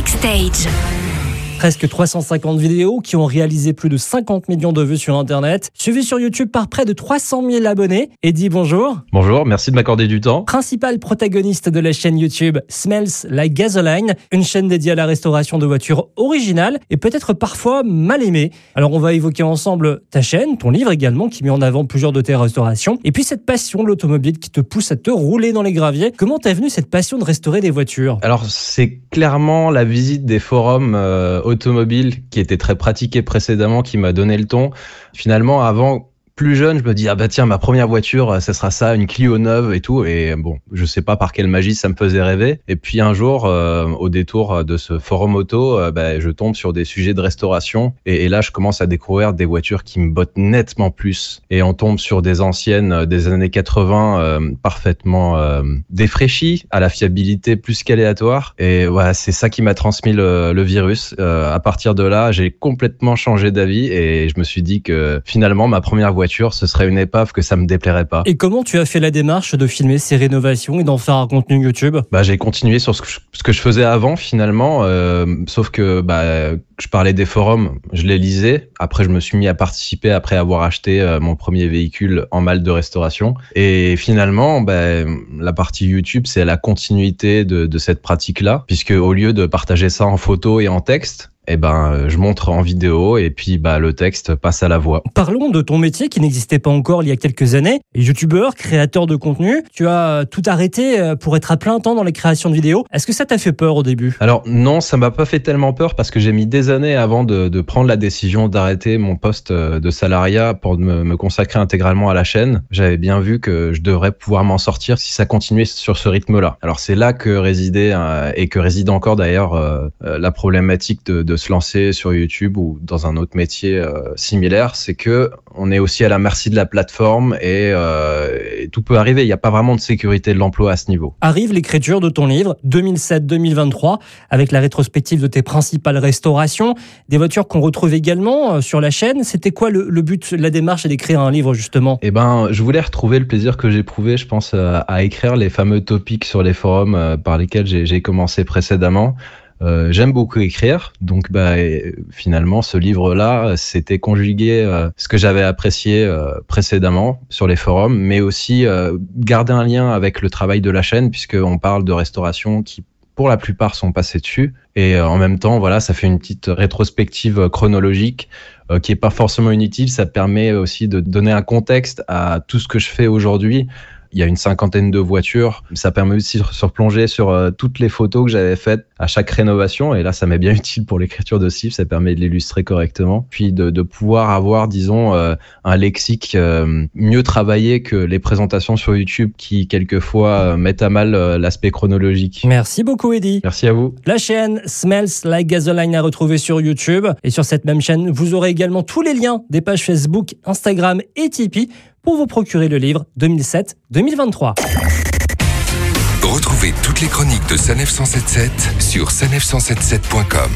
Backstage. Presque 350 vidéos qui ont réalisé plus de 50 millions de vues sur Internet, suivi sur YouTube par près de 300 000 abonnés. Eddie, bonjour. Bonjour, merci de m'accorder du temps. Principal protagoniste de la chaîne YouTube Smells Like Gasoline, une chaîne dédiée à la restauration de voitures originales et peut-être parfois mal aimées. Alors on va évoquer ensemble ta chaîne, ton livre également qui met en avant plusieurs de tes restaurations, et puis cette passion de l'automobile qui te pousse à te rouler dans les graviers. Comment t'es venue cette passion de restaurer des voitures? Alors c'est clairement la visite des forums euh, automobile qui était très pratiqué précédemment qui m'a donné le ton. Finalement, avant plus jeune, je me dis ah bah tiens ma première voiture, ça sera ça, une Clio neuve et tout. Et bon, je sais pas par quelle magie ça me faisait rêver. Et puis un jour, euh, au détour de ce forum auto, euh, bah, je tombe sur des sujets de restauration et, là je commence à découvrir des voitures qui me bottent nettement plus. Et on tombe sur des anciennes euh, des années 80 parfaitement défraîchies, à la fiabilité plus qu'aléatoire. Et voilà, c'est ça qui m'a transmis le virus. à partir de là, j'ai complètement changé d'avis et je me suis dit que finalement ma première voiture ce serait une épave que ça me déplairait pas. Et comment tu as fait la démarche de filmer ces rénovations et d'en faire un contenu YouTube? Bah j'ai continué sur ce que, je, ce que je faisais avant finalement, euh, sauf que bah je parlais des forums, je les lisais. Après je me suis mis à participer après avoir acheté euh, mon premier véhicule en mal de restauration. Et finalement, bah, la partie YouTube c'est la continuité de, de cette pratique là, puisque au lieu de partager ça en photo et en texte, eh ben, euh, je montre en vidéo et puis bah, le texte passe à la voix. Parlons de ton métier qui n'existait pas encore il y a quelques années. Youtubeur, créateur de contenu, tu as tout arrêté euh, pour être à plein temps dans les créations de vidéos. Est-ce que ça t'a fait peur au début? Alors non, ça m'a pas fait tellement peur parce que j'ai mis des années avant de, de prendre la décision d'arrêter mon poste euh, de salariat pour me, me consacrer intégralement à la chaîne. J'avais bien vu que je devrais pouvoir m'en sortir si ça continuait sur ce rythme-là. Alors c'est là que résidait et que réside encore d'ailleurs la problématique de, de se lancer sur YouTube ou dans un autre métier euh, similaire, c'est que on est aussi à la merci de la plateforme et, euh, et tout peut arriver. Il n'y a pas vraiment de sécurité de l'emploi à ce niveau. Arrive l'écriture de ton livre 2007-2023 avec la rétrospective de tes principales restaurations, des voitures qu'on retrouve également euh, sur la chaîne. C'était quoi le, le, but la démarche d'écrire un livre justement? Eh ben, je voulais retrouver le plaisir que j'ai prouvé, je pense, à, à écrire les fameux topics sur les forums par lesquels j'ai commencé précédemment. Euh, j'aime beaucoup écrire, donc bah, finalement ce livre-là, c'était conjuguer euh, ce que j'avais apprécié euh, précédemment sur les forums, mais aussi garder un lien avec le travail de la chaîne, puisqu'on parle de restauration qui pour la plupart sont passés dessus, et en même temps, voilà, ça fait une petite rétrospective chronologique qui est pas forcément inutile. Ça permet aussi de donner un contexte à tout ce que je fais aujourd'hui il y a une cinquantaine de voitures. Ça permet aussi de se replonger sur euh, toutes les photos que j'avais faites à chaque rénovation. Et là, ça m'est bien utile pour l'écriture de CIF. Ça permet de l'illustrer correctement. Puis de, de, pouvoir avoir, disons, euh, un lexique euh, mieux travaillé que les présentations sur YouTube qui, quelquefois, mettent à mal l'aspect chronologique. Merci beaucoup, Eddie. Merci à vous. La chaîne Smells Like Gasoline à retrouver sur YouTube. Et sur cette même chaîne, vous aurez également tous les liens des pages Facebook, Instagram et Tipeee pour vous procurer le livre 2007-2023. Retrouvez toutes les chroniques de Sanef 177 sur sanef177.com.